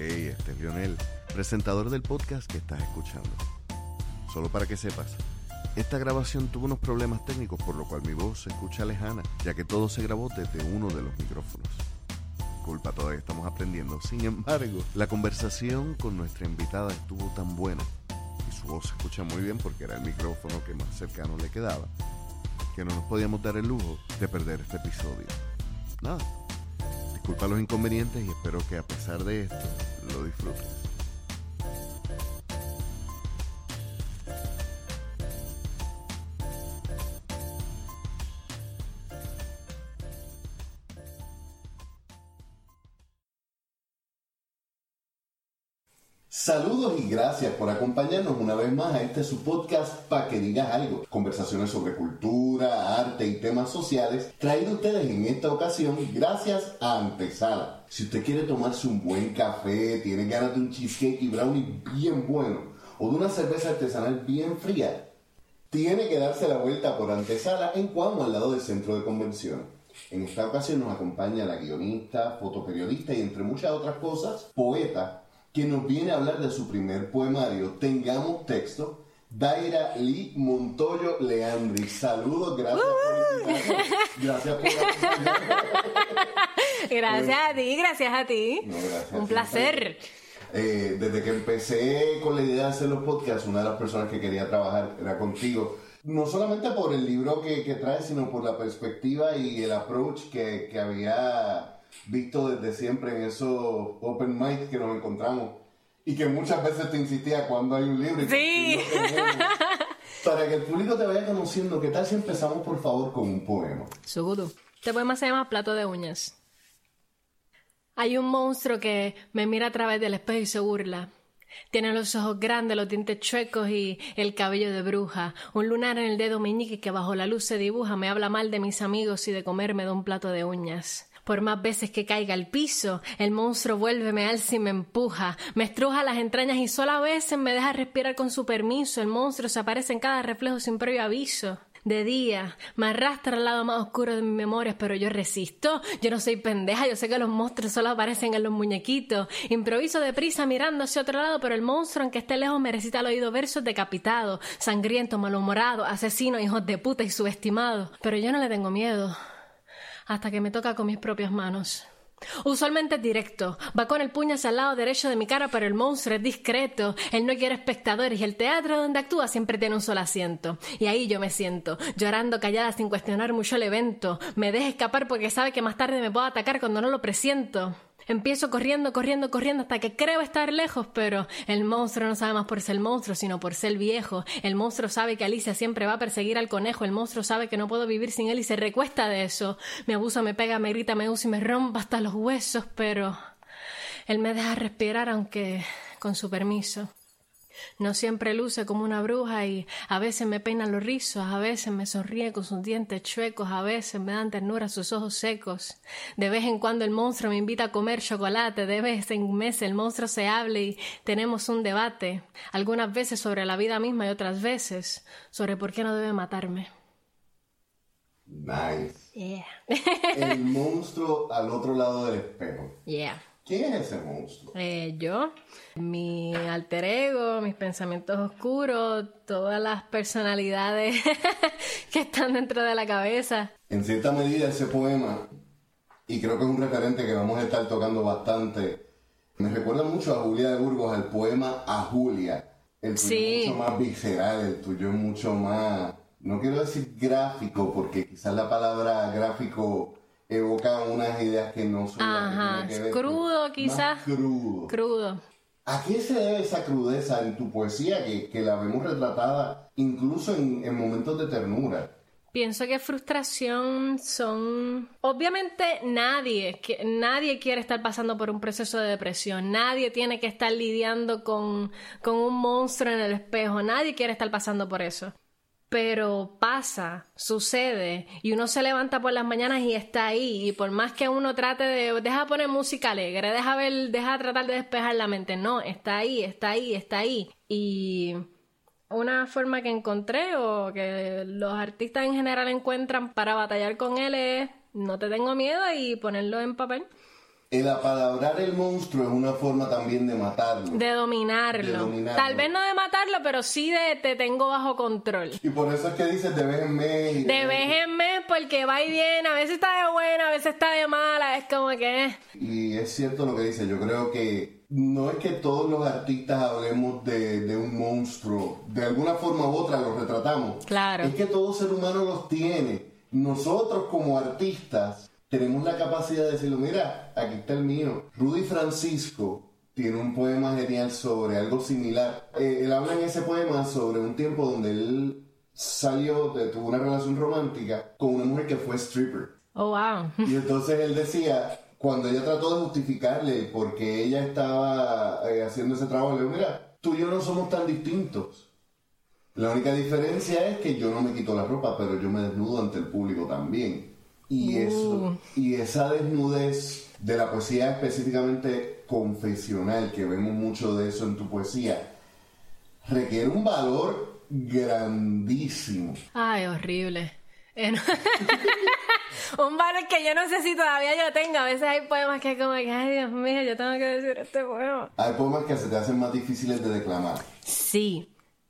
Hey, este es Lionel, presentador del podcast que estás escuchando. Solo para que sepas, esta grabación tuvo unos problemas técnicos por lo cual mi voz se escucha lejana, ya que todo se grabó desde uno de los micrófonos. Culpa, todavía estamos aprendiendo. Sin embargo, la conversación con nuestra invitada estuvo tan buena y su voz se escucha muy bien porque era el micrófono que más cercano le quedaba, que no nos podíamos dar el lujo de perder este episodio. Nada, disculpa los inconvenientes y espero que a pesar de esto lo disfrutes. Saludos y gracias por acompañarnos una vez más a este su podcast para que digas algo. Conversaciones sobre cultura, arte y temas sociales traído ustedes en esta ocasión gracias a Antesala. Si usted quiere tomarse un buen café, tiene ganas de un cheesecake y brownie bien bueno o de una cerveza artesanal bien fría, tiene que darse la vuelta por Antesala en Cuamo al lado del centro de convenciones. En esta ocasión nos acompaña la guionista, fotoperiodista y entre muchas otras cosas, poeta que nos viene a hablar de su primer poemario, Tengamos Texto, Daira Lee Montoyo Leandri. Saludos, gracias por invitarnos. Gracias por Gracias a ti, gracias a ti. No, gracias. Un placer. Eh, desde que empecé con la idea de hacer los podcasts, una de las personas que quería trabajar era contigo. No solamente por el libro que, que traes, sino por la perspectiva y el approach que, que había visto desde siempre en esos open mic que nos encontramos. Y que muchas veces te insistía cuando hay un libro. y Sí. Para que el público te vaya conociendo, ¿qué tal si empezamos por favor con un poema? Seguro. Este poema se llama Plato de uñas. Hay un monstruo que me mira a través del espejo y se burla. Tiene los ojos grandes, los dientes chuecos y el cabello de bruja. Un lunar en el dedo meñique que bajo la luz se dibuja. Me habla mal de mis amigos y de comerme de un plato de uñas. Por más veces que caiga al piso, el monstruo vuelve, me alza y me empuja. Me estruja las entrañas y solo a veces me deja respirar con su permiso. El monstruo se aparece en cada reflejo sin previo aviso. De día, me arrastra al lado más oscuro de mis memorias, pero yo resisto. Yo no soy pendeja, yo sé que los monstruos solo aparecen en los muñequitos. Improviso deprisa mirando hacia otro lado, pero el monstruo, aunque esté lejos, me recita al oído versos decapitados, sangriento, malhumorado, asesino, hijos de puta y subestimado. Pero yo no le tengo miedo hasta que me toca con mis propias manos. Usualmente es directo, va con el puño hacia el lado derecho de mi cara, pero el monstruo es discreto. Él no quiere espectadores y el teatro donde actúa siempre tiene un solo asiento. Y ahí yo me siento, llorando callada sin cuestionar mucho el evento. Me deja escapar porque sabe que más tarde me puede atacar cuando no lo presiento. Empiezo corriendo, corriendo, corriendo hasta que creo estar lejos, pero el monstruo no sabe más por ser el monstruo, sino por ser viejo. El monstruo sabe que Alicia siempre va a perseguir al conejo. El monstruo sabe que no puedo vivir sin él y se recuesta de eso. Me abusa, me pega, me grita, me usa y me rompa hasta los huesos, pero él me deja respirar aunque con su permiso. No siempre luce como una bruja y a veces me peina los rizos, a veces me sonríe con sus dientes chuecos, a veces me dan ternura sus ojos secos. De vez en cuando el monstruo me invita a comer chocolate, de vez en mes el monstruo se habla y tenemos un debate, algunas veces sobre la vida misma y otras veces sobre por qué no debe matarme. Nice. Yeah. El monstruo al otro lado del espejo. Yeah. ¿Quién es ese monstruo? Eh, yo, mi alter ego, mis pensamientos oscuros, todas las personalidades que están dentro de la cabeza. En cierta medida ese poema, y creo que es un referente que vamos a estar tocando bastante, me recuerda mucho a Julia de Burgos, al poema A Julia. El tuyo Sí. es mucho más visceral, el tuyo es mucho más, no quiero decir gráfico, porque quizás la palabra gráfico evoca unas ideas que no son que Ajá, tiene que ver. crudo Más quizás. crudo. Crudo. ¿A qué se debe esa crudeza en tu poesía que, que la vemos retratada incluso en, en momentos de ternura? Pienso que frustración son... Obviamente nadie, que- nadie quiere estar pasando por un proceso de depresión, nadie tiene que estar lidiando con, con un monstruo en el espejo, nadie quiere estar pasando por eso. Pero pasa, sucede, y uno se levanta por las mañanas y está ahí, y por más que uno trate de, deja poner música alegre, deja ver, deja tratar de despejar la mente, no, está ahí, está ahí, está ahí. Y una forma que encontré o que los artistas en general encuentran para batallar con él es no te tengo miedo y ponerlo en papel. El apalabrar el monstruo es una forma también de matarlo. De dominarlo. De dominarlo. Tal vez no de matarlo, pero sí de te tengo bajo control. Y por eso es que dices de vez en mes. De vez en mes, porque va y viene, a veces está de buena, a veces está de mala, es como que... eh. Y es cierto lo que dice, yo creo que no es que todos los artistas hablemos de, de un monstruo, de alguna forma u otra los retratamos. Claro. Es que todo ser humano los tiene. Nosotros como artistas tenemos la capacidad de decirlo, mira, aquí está el mío. Rudy Francisco tiene un poema genial sobre algo similar. Eh, él habla en ese poema sobre un tiempo donde él salió, de- tuvo una relación romántica con una mujer que fue stripper. Oh, wow. Y entonces él decía, cuando ella trató de justificarle por qué ella estaba eh, haciendo ese trabajo, le dijo, mira, tú y yo no somos tan distintos. La única diferencia es que yo no me quito la ropa, pero yo me desnudo ante el público también. Y eso, y esa desnudez de la poesía específicamente confesional, que vemos mucho de eso en tu poesía, requiere un valor grandísimo. Ay, horrible. Un valor que yo no sé si todavía yo tengo. A veces hay poemas que como que, ay, Dios mío, yo tengo que decir este poema. Hay poemas que se te hacen más difíciles de declamar. Sí.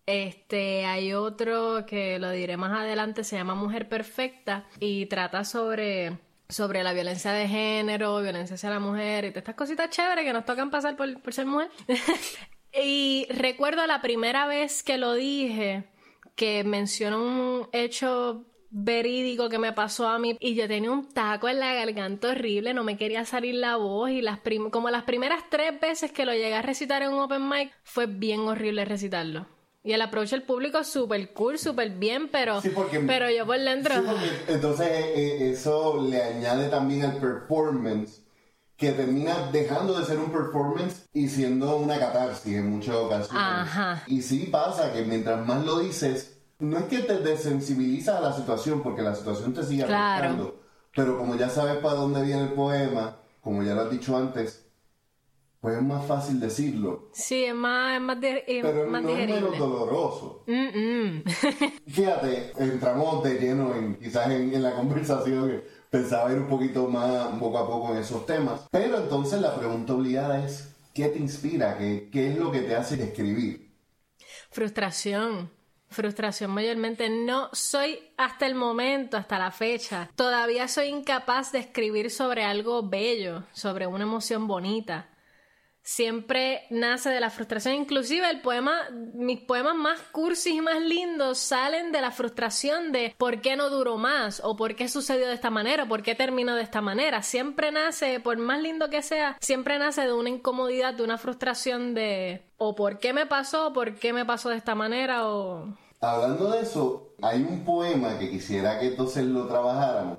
Este, hay otro que lo diré más adelante, se llama Mujer Perfecta y trata sobre, sobre la violencia de género, violencia hacia la mujer y todas estas cositas chéveres que nos tocan pasar por, por ser mujer. y recuerdo la primera vez que lo dije, que mencionó un hecho verídico que me pasó a mí y yo tenía un taco en la garganta horrible, no me quería salir la voz y las como las primeras tres veces que lo llegué a recitar en un open mic fue bien horrible recitarlo. Y el approach del público súper cool, súper bien, pero, Sí, porque- pero yo por dentro... Sí, porque entonces eh, eh, eso le añade también al performance que termina dejando de ser un performance y siendo una catarsis en muchas ocasiones. Ajá. Y sí pasa que mientras más lo dices, no es que te desensibilizas a la situación porque la situación te sigue Claro. afectando, pero como ya sabes para dónde viene el poema, como ya lo has dicho antes, pues es más fácil decirlo, Sí, es más, es más, di- es pero más no es digerible. menos doloroso. Mm, mm. Fíjate, entramos de lleno en quizás en, en la conversación, que pensaba ir un poquito más, poco a poco en esos temas. Pero entonces la pregunta obligada es, ¿qué te inspira? ¿Qué, qué es lo que te hace escribir? Frustración. Frustración mayormente. No soy hasta el momento, hasta la fecha. Todavía soy incapaz de escribir sobre algo bello, sobre una emoción bonita. Siempre nace de la frustración. Inclusive el poema, mis poemas más cursis y más lindos salen de la frustración de por qué no duró más, o por qué sucedió de esta manera, o por qué terminó de esta manera. Siempre nace, por más lindo que sea, siempre nace de una incomodidad, de una frustración de o por qué me pasó, o por qué me pasó de esta manera, o... Hablando de eso, hay un poema que quisiera que entonces lo trabajáramos,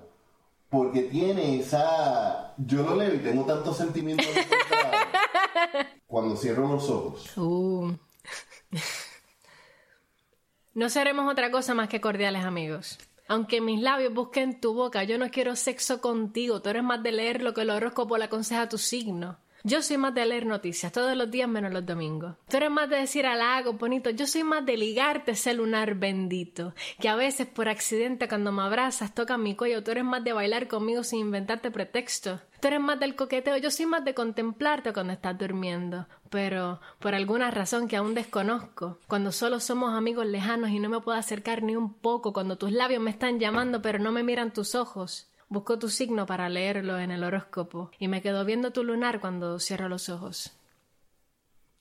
porque tiene esa... Yo lo leo y tengo tantos sentimientos. Cuando cierro los ojos. Uh. No seremos otra cosa más que cordiales amigos. Aunque mis labios busquen tu boca, yo no quiero sexo contigo. Tú eres más de leer lo que el horóscopo le aconseja a tu signo. Yo soy más de leer noticias todos los días menos los domingos. Tú eres más de decir halagos bonito. Yo soy más de ligarte ese lunar bendito. Que a veces por accidente cuando me abrazas tocan mi cuello. Tú eres más de bailar conmigo sin inventarte pretextos. Tú eres más del coqueteo. Yo soy más de contemplarte cuando estás durmiendo. Pero por alguna razón que aún desconozco, cuando solo somos amigos lejanos y no me puedo acercar ni un poco, cuando tus labios me están llamando pero no me miran tus ojos. Busco tu signo para leerlo en el horóscopo y me quedo viendo tu lunar cuando cierro los ojos.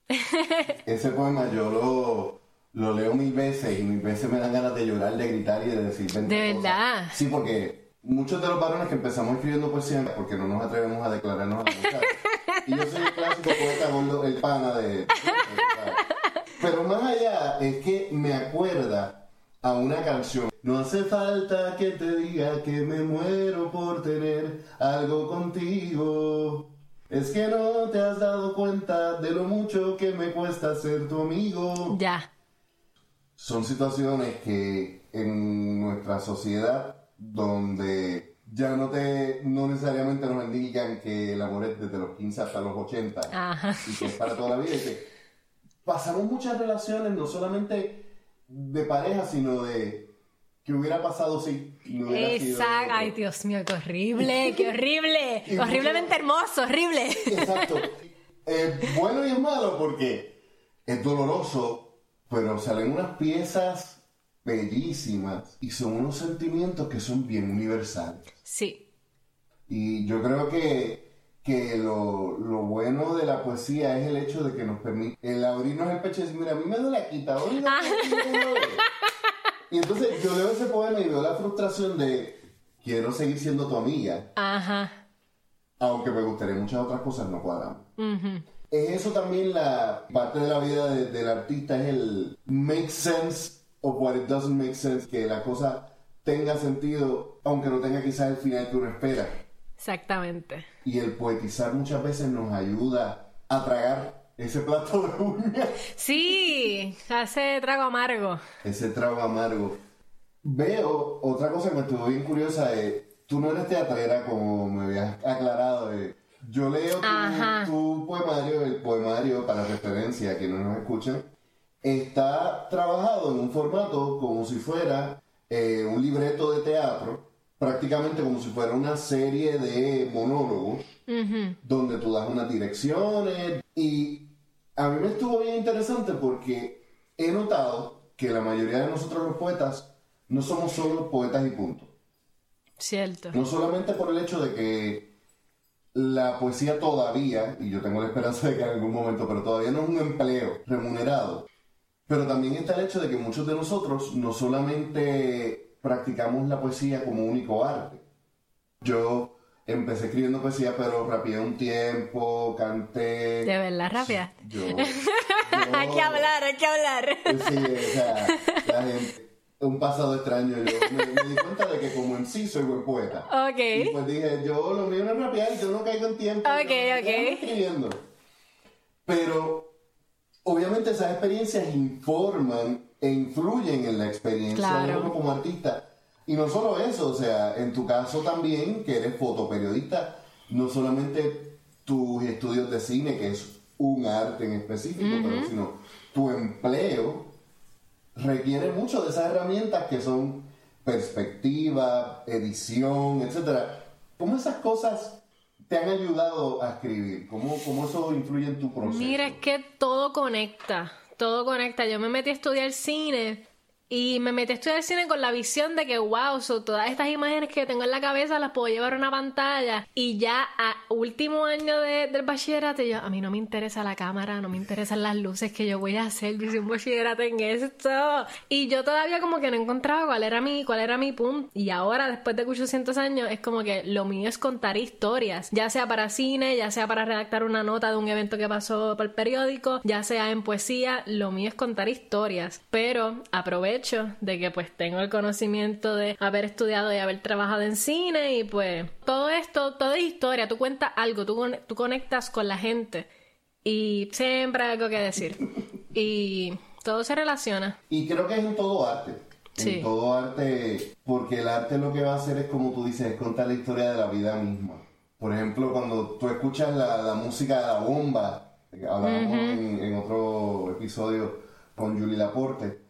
Ese poema yo lo, lo leo mil veces y mil veces me dan ganas de llorar, de gritar y de decir 20 ¿De cosas. verdad? Sí, porque muchos de los varones que empezamos escribiendo poesía porque no nos atrevemos a declararnos a la. Y yo soy el clásico poeta gordo, el pana de... Pero más allá es que me acuerda a una canción. No hace falta que te diga que me muero por tener algo contigo. Es que no te has dado cuenta de lo mucho que me cuesta ser tu amigo. Ya. Son situaciones que en nuestra sociedad donde ya no te no necesariamente nos indican que el amor es desde los 15 hasta los 80 Ajá. y que es para toda la vida y que pasamos muchas relaciones no solamente de pareja sino de ¿Qué hubiera pasado si no hubiera sido... Exacto. Ay, Dios mío, qué horrible, qué horrible. Horriblemente hermoso, horrible. Exacto. Es bueno y es malo porque es doloroso, pero salen unas piezas bellísimas y son unos sentimientos que son bien universales. Sí. Y yo creo que, que lo, lo bueno de la poesía es el hecho de que nos permite el abrirnos el pecho y decir, mira, a mí me duele aquí, te duele duele". Y entonces yo leo ese poema y veo la frustración de quiero seguir siendo tu amiga, Ajá. aunque me gustaría muchas otras cosas, no cuadran. Es eso también la parte de la vida de- del artista, es el make sense of what it doesn't make sense, que la cosa tenga sentido, aunque no tenga quizás el final que uno espera. Exactamente. Y el poetizar muchas veces nos ayuda a tragar ese plato de uñas, Sí, hace trago amargo. ese trago amargo. Veo otra cosa que me estuvo bien curiosa, es, tú no eres teatrera como me habías aclarado, eh. yo leo tu, tu poemario, el poemario para referencia, que no nos escuchan, está trabajado en un formato como si fuera eh, un libreto de teatro, prácticamente como si fuera una serie de monólogos donde tú das unas direcciones y a mí me estuvo bien interesante porque he notado que la mayoría de nosotros los poetas no somos solo poetas y punto. Cierto. No solamente por el hecho de que la poesía todavía, y yo tengo la esperanza de que en algún momento, pero todavía no es un empleo remunerado, pero también está el hecho de que muchos de nosotros no solamente practicamos la poesía como único arte. Yo empecé escribiendo poesía, pero rapeé un tiempo, canté. De verdad, rabia. Yo, yo- hay que hablar, hay que hablar. Sí, o sea, la gente, un pasado extraño. Yo me, me di cuenta de que como en sí soy buen poeta. Y Ok. pues dije, yo lo mío no es rapear, yo no caigo en tiempo. Ok, yo ok. escribiendo. Pero, obviamente esas experiencias informan e influyen en la experiencia de Claro. uno como artista. Y no solo eso, o sea, en tu caso también, que eres fotoperiodista, no solamente tus estudios de cine, que es un arte en específico, pero sino tu empleo requiere mucho de esas herramientas que son perspectiva, edición, etcétera. ¿Cómo esas cosas te han ayudado a escribir? ¿Cómo, cómo eso influye en tu proceso? Mira, es que todo conecta, todo conecta. Yo me metí a estudiar cine y me metí a estudiar cine con la visión de que, wow, so, todas estas imágenes que tengo en la cabeza las puedo llevar a una pantalla. Y ya a último año de- del bachillerato, yo, a mí no me interesa la cámara, no me interesan las luces que yo voy a hacer. Yo hice un bachillerato en esto. Y yo todavía como que no encontraba cuál era mi, cuál era mi punto. Y ahora, después de 800 años, es como que lo mío es contar historias, ya sea para cine, ya sea para redactar una nota de un evento que pasó por el periódico, ya sea en poesía, lo mío es contar historias. Pero aprovecho de que pues tengo el conocimiento de haber estudiado y haber trabajado en cine y pues todo esto, todo es historia, tú cuentas algo, tú, tú conectas con la gente y siempre hay algo que decir. Y todo se relaciona. Y creo que es en todo arte. Sí. En todo arte, porque el arte lo que va a hacer es, como tú dices, es contar la historia de la vida misma. Por ejemplo, cuando tú escuchas la, la música de la bomba, hablábamos en, en otro episodio con Julie Laporte,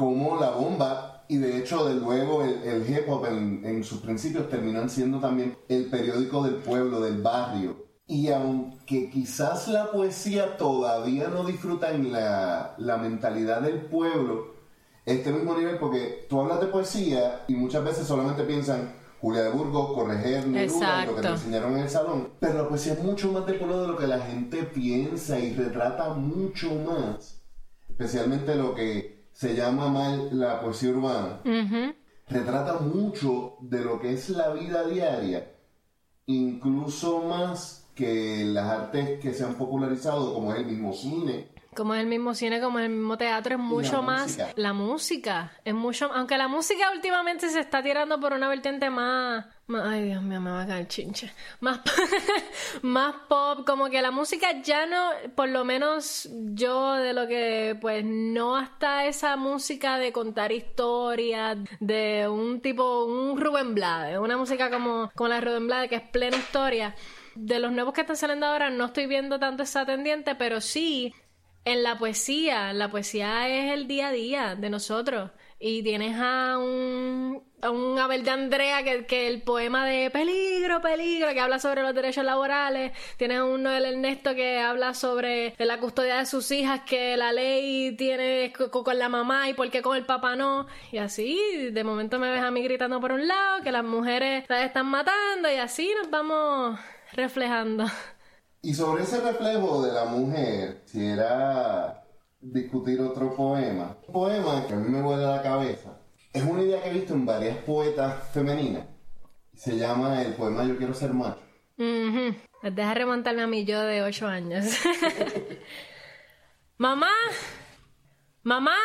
como la bomba, y de hecho, de luego el, el hip hop en, en sus principios terminan siendo también el periódico del pueblo, del barrio. Y aunque quizás la poesía todavía no disfruta en la, la mentalidad del pueblo, este mismo nivel, porque tú hablas de poesía y muchas veces solamente piensan Julia de Burgos, Correger, Neruda, lo que te enseñaron en el salón. Pero la poesía es mucho más de pueblo de lo que la gente piensa y retrata mucho más. Especialmente lo que se llama mal la poesía urbana. Retrata mucho de lo que es la vida diaria, incluso más que las artes que se han popularizado, como es el mismo cine. Como es el mismo cine, como es el mismo teatro, es mucho más música. la música. Es mucho, aunque la música últimamente se está tirando por una vertiente más, más- ay Dios mío, me va a caer chinche. Más, más pop, como que la música ya no, por lo menos yo de lo que, pues no hasta esa música de contar historias, de un tipo, un Rubén Blades, una música como, como la Rubén Blades, que es plena historia. De los nuevos que están saliendo ahora no estoy viendo tanto esa tendiente, pero sí en la poesía, la poesía es el día a día de nosotros. Y tienes a un, a un Abel de Andrea que, que el poema de peligro, peligro, que habla sobre los derechos laborales. Tienes a un Noel Ernesto que habla sobre la custodia de sus hijas, que la ley tiene con la mamá y por qué con el papá no. Y así, de momento me ves a mí gritando por un lado, que las mujeres las están matando y así nos vamos reflejando. Y sobre ese reflejo de la mujer, si era discutir otro poema. Un poema que a mí me vuela la cabeza. Es una idea que he visto en varias poetas femeninas. Se llama el poema Yo quiero ser macho. Deja remontarme a mí yo de 8 años. mamá, mamá,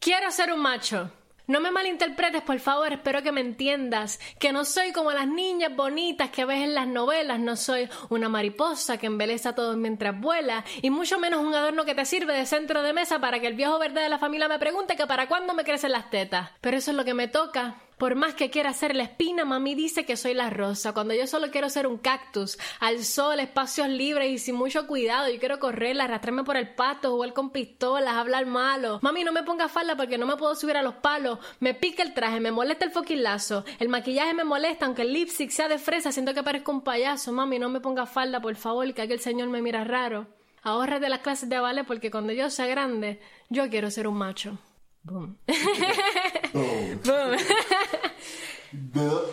quiero ser un macho. No me malinterpretes, por favor, espero que me entiendas, que no soy como las niñas bonitas que ves en las novelas, no soy una mariposa que embeleza a todos mientras vuela, y mucho menos un adorno que te sirve de centro de mesa para que el viejo verde de la familia me pregunte que para cuándo me crecen las tetas. Pero eso es lo que me toca, por más que quiera ser la espina, mami dice que soy la rosa, cuando yo solo quiero ser un cactus, al sol, espacios libres y sin mucho cuidado. Yo quiero correr, arrastrarme por el pasto, jugar con pistolas, hablar malo. Mami, no me ponga falda porque no me puedo subir a los palos. Me pica el traje, me molesta el fucking lazo. El maquillaje me molesta, aunque el lipstick sea de fresa, siento que parezco un payaso. Mami, no me ponga falda, por favor, que aquel señor me mira raro. de las clases de ballet porque cuando yo sea grande, yo quiero ser un macho. Boom.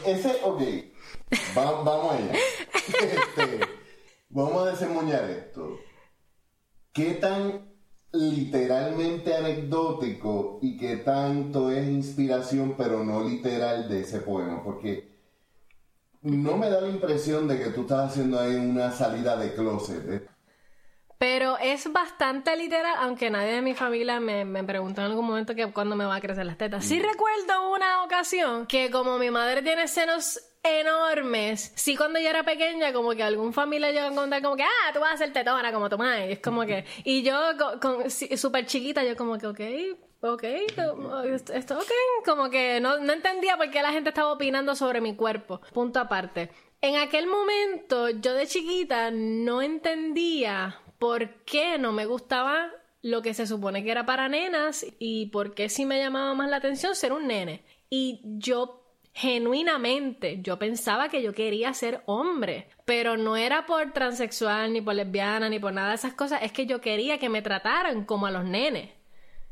ese, ok. vamos allá. Este, vamos a desemboñar esto. ¿Qué tan literalmente anecdótico y qué tanto es inspiración, pero no literal, de ese poema? Porque no me da la impresión de que tú estás haciendo ahí una salida de closet. ¿eh? Pero es bastante literal, aunque nadie de mi familia me, me preguntó en algún momento que cuándo me va a crecer las tetas. Sí mm. recuerdo una ocasión que como mi madre tiene senos enormes. Sí, cuando yo era pequeña, como que algún familia llegó a contar como que, ah, tú vas a ser tetona como tu madre. Es como que, y yo con, súper chiquita, yo como que, ok, ok, esto ok. Como que no, no entendía por qué la gente estaba opinando sobre mi cuerpo. Punto aparte. En aquel momento, yo de chiquita no entendía por qué no me gustaba lo que se supone que era para nenas y por qué sí me llamaba más la atención ser un nene. Y yo genuinamente yo pensaba que yo quería ser hombre, pero no era por transexual, ni por lesbiana, ni por nada de esas cosas, es que yo quería que me trataran como a los nenes,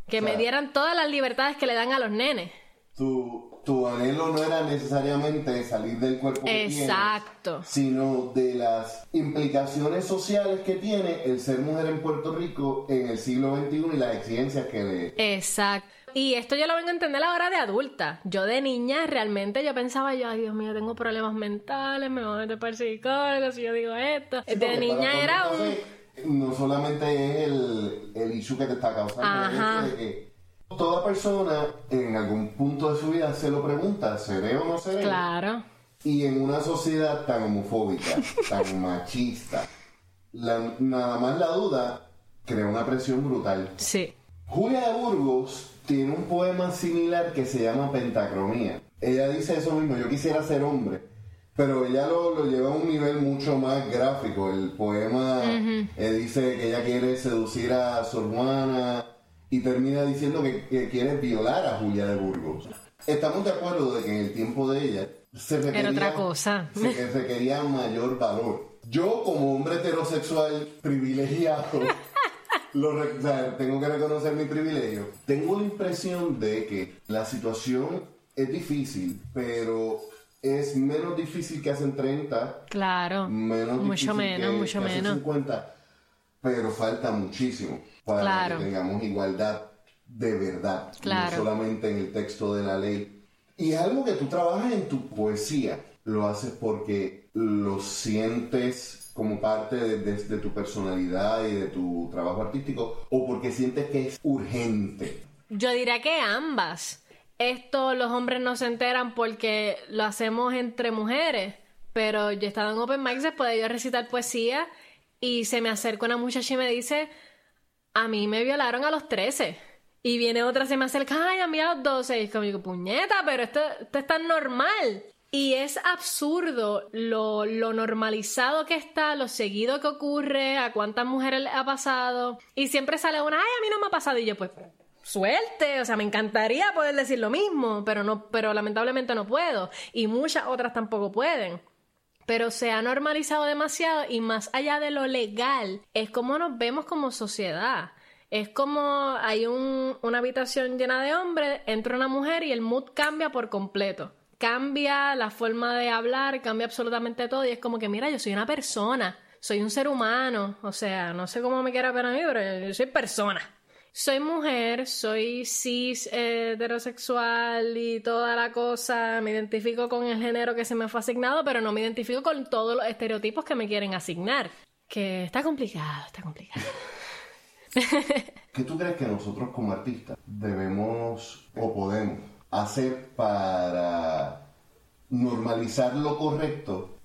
que me dieran todas las libertades que le dan a los nenes. Tú tu anhelo no era necesariamente salir del cuerpo que Exacto. sino de las implicaciones sociales que tiene el ser mujer en Puerto Rico en el siglo XXI y las exigencias que le... Exacto. Y esto yo lo vengo a entender ahora de adulta. Yo de niña realmente yo pensaba yo, ay Dios mío, tengo problemas mentales, me voy a meter para el psicólogo si yo digo esto. de niña era un... No solamente es el, el issue que te está causando, el hecho de que Toda persona en algún punto de su vida se lo pregunta, ¿seré o no seré? Claro. Y en una sociedad tan homofóbica, tan machista, nada más la duda crea una presión brutal. Sí. Julia de Burgos tiene un poema similar que se llama Pentacromía. Ella dice eso mismo, yo quisiera ser hombre, pero ella lo, lleva a un nivel mucho más gráfico. El poema eh, dice que ella quiere seducir a su hermana y termina diciendo que, quiere violar a Julia de Burgos. Estamos de acuerdo de que en el tiempo de ella se requería, otra cosa. Se requería mayor valor. Yo como hombre heterosexual privilegiado, lo, tengo que reconocer mi privilegio, tengo la impresión de que la situación es difícil, pero es menos difícil que hace 30. Claro. Menos mucho menos, mucho menos. 50, pero falta muchísimo para que tengamos igualdad de verdad, no solamente en el texto de la ley. Y es algo que tú trabajas en tu poesía, lo haces porque lo sientes como parte de, tu personalidad y de tu trabajo artístico o porque sientes que es urgente. Yo diría que ambas. Esto los hombres no se enteran porque lo hacemos entre mujeres, pero yo estaba en Open Mics después de yo recitar poesía y se me acerca una muchacha y me dice, a mí me violaron a los 13. Y viene otra, se me acerca, ay, a mí a los 12. Y como puñeta, pero esto, esto es tan normal. Y es absurdo lo, lo, normalizado que está, lo seguido que ocurre, a cuántas mujeres le ha pasado. Y siempre sale una, ay, a mí no me ha pasado. Y yo, pues, suerte, o sea, me encantaría poder decir lo mismo, pero no, pero lamentablemente no puedo y muchas otras tampoco pueden. Pero se ha normalizado demasiado y más allá de lo legal, es como nos vemos como sociedad. Es como hay una habitación llena de hombres, entra una mujer y el mood cambia por completo. Cambia la forma de hablar, cambia absolutamente todo y es como que, mira, yo soy una persona, soy un ser humano, o sea, no sé cómo me quiera ver a mí, pero yo soy persona soy mujer, soy cis heterosexual y toda la cosa, me identifico con el género que se me fue asignado, pero no me identifico con todos los estereotipos que me quieren asignar. Que está complicado, está complicado. ¿Qué tú crees que nosotros como artistas debemos o podemos hacer para normalizar lo correcto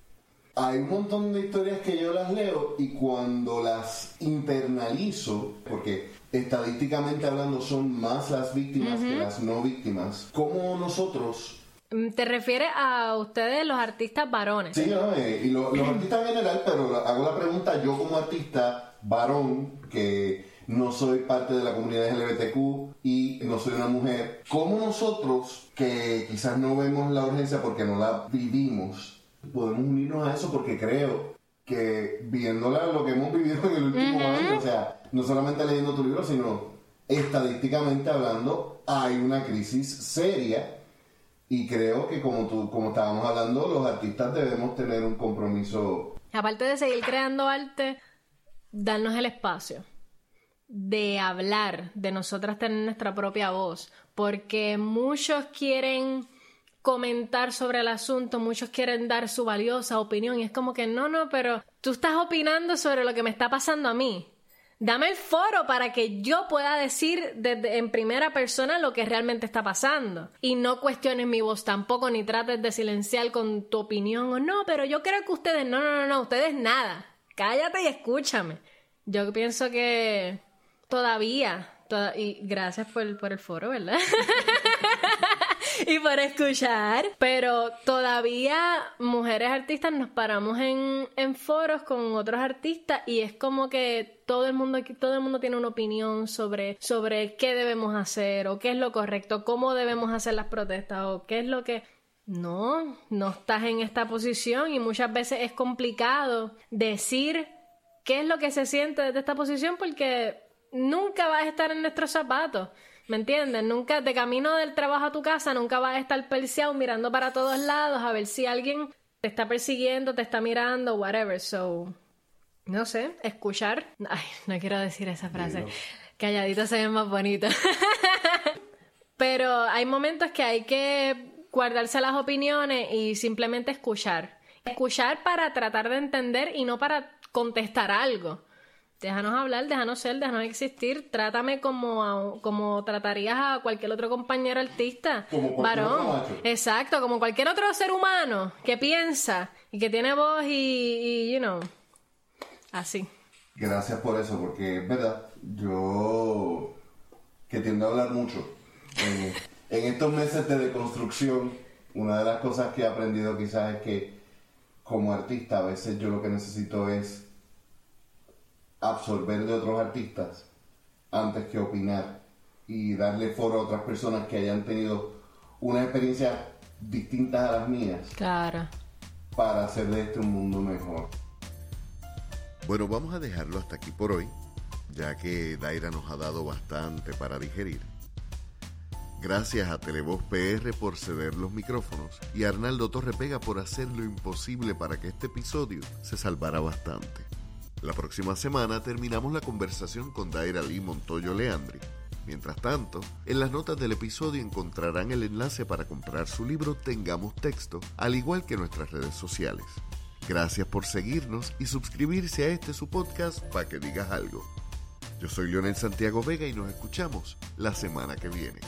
hay un montón de historias que yo las leo y cuando las internalizo, porque estadísticamente hablando son más las víctimas que las no víctimas, ¿cómo nosotros... Mm, ¿Te refieres a ustedes los artistas varones? Sí, no, eh, y los artistas en general, pero hago la pregunta yo como artista varón, que no soy parte de la comunidad LGBTQ y no soy una mujer, ¿cómo nosotros, que quizás no vemos la urgencia porque no la vivimos, podemos unirnos a eso porque creo que viéndola lo que hemos vivido en el último año, o sea, no solamente leyendo tu libro, sino estadísticamente hablando, hay una crisis seria y creo que como tú, como estábamos hablando, los artistas debemos tener un compromiso. Aparte de seguir creando arte, darnos el espacio de hablar, de nosotras tener nuestra propia voz, porque muchos quieren comentar sobre el asunto, muchos quieren dar su valiosa opinión y es como que no, no, pero tú estás opinando sobre lo que me está pasando a mí. Dame el foro para que yo pueda decir desde, en primera persona lo que realmente está pasando. Y no cuestiones mi voz tampoco, ni trates de silenciar con tu opinión o no, pero yo creo que ustedes, no, no, no, no, ustedes nada. Cállate y escúchame. Yo pienso que todavía, y gracias por, por el foro, ¿verdad? y por escuchar. Pero todavía mujeres artistas nos paramos en, en foros con otros artistas y es como que todo el mundo todo el mundo tiene una opinión sobre sobre qué debemos hacer o qué es lo correcto, cómo debemos hacer las protestas o qué es lo que no, no estás en esta posición y muchas veces es complicado decir qué es lo que se siente desde esta posición porque nunca vas a estar en nuestros zapatos. ¿Me entiendes? Nunca, de camino del trabajo a tu casa, nunca vas a estar perseado mirando para todos lados a ver si alguien te está persiguiendo, te está mirando, whatever. So, no sé, escuchar. Ay, no quiero decir esa frase. Calladito se ve más bonito. Pero hay momentos que hay que guardarse las opiniones y simplemente escuchar. Escuchar para tratar de entender y no para contestar algo. Déjanos hablar, déjanos ser, déjanos existir. Trátame como, como tratarías a cualquier otro compañero artista. Como varón. Exacto, como cualquier otro ser humano que piensa y que tiene voz y, you know, así. Gracias por eso, porque es verdad, yo que tiendo a hablar mucho. En, en estos meses de deconstrucción, una de las cosas que he aprendido quizás es que como artista a veces yo lo que necesito es absorber de otros artistas antes que opinar y darle foro a otras personas que hayan tenido una experiencia distintas a las mías. Claro. Para hacer de este un mundo mejor. Bueno, vamos a dejarlo hasta aquí por hoy, ya que Daira nos ha dado bastante para digerir. Gracias a Televoz PR por ceder los micrófonos y a Arnaldo Torrepega por hacer lo imposible para que este episodio se salvara bastante. La próxima semana terminamos la conversación con Daira Lee Montoyo Leandri. Mientras tanto, en las notas del episodio encontrarán el enlace para comprar su libro Tengamos Texto, al igual que nuestras redes sociales. Gracias por seguirnos y suscribirse a este su podcast para que digas algo. Yo soy Leonel Santiago Vega y nos escuchamos la semana que viene.